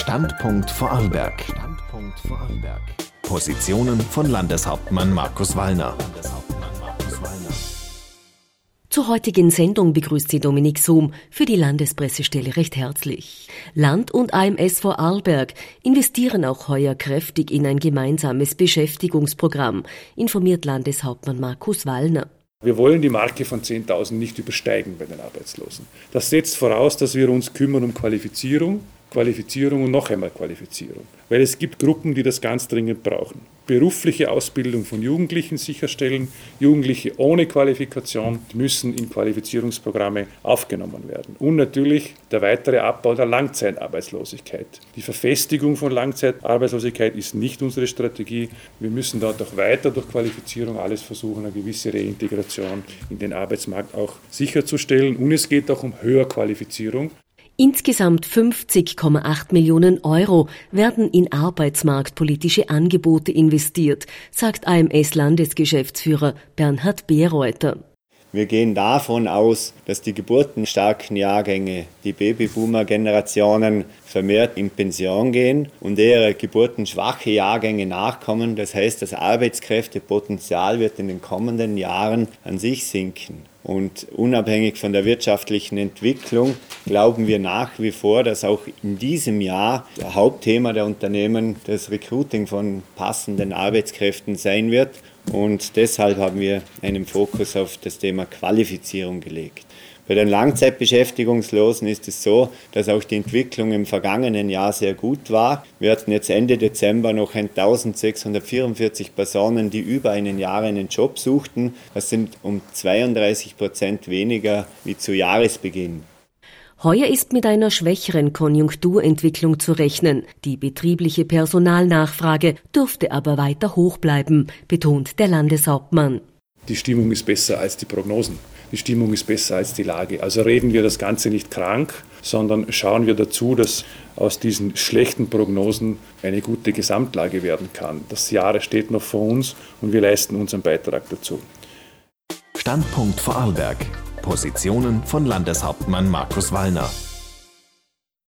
Standpunkt Vorarlberg. Standpunkt Vorarlberg. Positionen von Landeshauptmann Markus Wallner. Zur heutigen Sendung begrüßt sie Dominik Sohm für die Landespressestelle recht herzlich. Land und AMS Vorarlberg investieren auch heuer kräftig in ein gemeinsames Beschäftigungsprogramm, informiert Landeshauptmann Markus Wallner. Wir wollen die Marke von 10.000 nicht übersteigen bei den Arbeitslosen. Das setzt voraus, dass wir uns kümmern um Qualifizierung, Qualifizierung und noch einmal Qualifizierung. Weil es gibt Gruppen, die das ganz dringend brauchen. Berufliche Ausbildung von Jugendlichen sicherstellen. Jugendliche ohne Qualifikation müssen in Qualifizierungsprogramme aufgenommen werden. Und natürlich der weitere Abbau der Langzeitarbeitslosigkeit. Die Verfestigung von Langzeitarbeitslosigkeit ist nicht unsere Strategie. Wir müssen dort auch weiter durch Qualifizierung alles versuchen, eine gewisse Reintegration in den Arbeitsmarkt auch sicherzustellen. Und es geht auch um Höherqualifizierung. Insgesamt 50,8 Millionen Euro werden in arbeitsmarktpolitische Angebote investiert, sagt AMS-Landesgeschäftsführer Bernhard Beereuter. Wir gehen davon aus, dass die geburtenstarken Jahrgänge, die Babyboomer-Generationen, vermehrt in Pension gehen und eher geburtenschwache Jahrgänge nachkommen. Das heißt, das Arbeitskräftepotenzial wird in den kommenden Jahren an sich sinken. Und unabhängig von der wirtschaftlichen Entwicklung glauben wir nach wie vor, dass auch in diesem Jahr das Hauptthema der Unternehmen das Recruiting von passenden Arbeitskräften sein wird. Und deshalb haben wir einen Fokus auf das Thema Qualifizierung gelegt. Bei den Langzeitbeschäftigungslosen ist es so, dass auch die Entwicklung im vergangenen Jahr sehr gut war. Wir hatten jetzt Ende Dezember noch 1644 Personen, die über einen Jahr einen Job suchten. Das sind um 32 Prozent weniger wie zu Jahresbeginn. Heuer ist mit einer schwächeren Konjunkturentwicklung zu rechnen. Die betriebliche Personalnachfrage dürfte aber weiter hoch bleiben, betont der Landeshauptmann. Die Stimmung ist besser als die Prognosen die Stimmung ist besser als die Lage. Also reden wir das Ganze nicht krank, sondern schauen wir dazu, dass aus diesen schlechten Prognosen eine gute Gesamtlage werden kann. Das Jahr steht noch vor uns und wir leisten unseren Beitrag dazu. Standpunkt Vorarlberg. Positionen von Landeshauptmann Markus Wallner.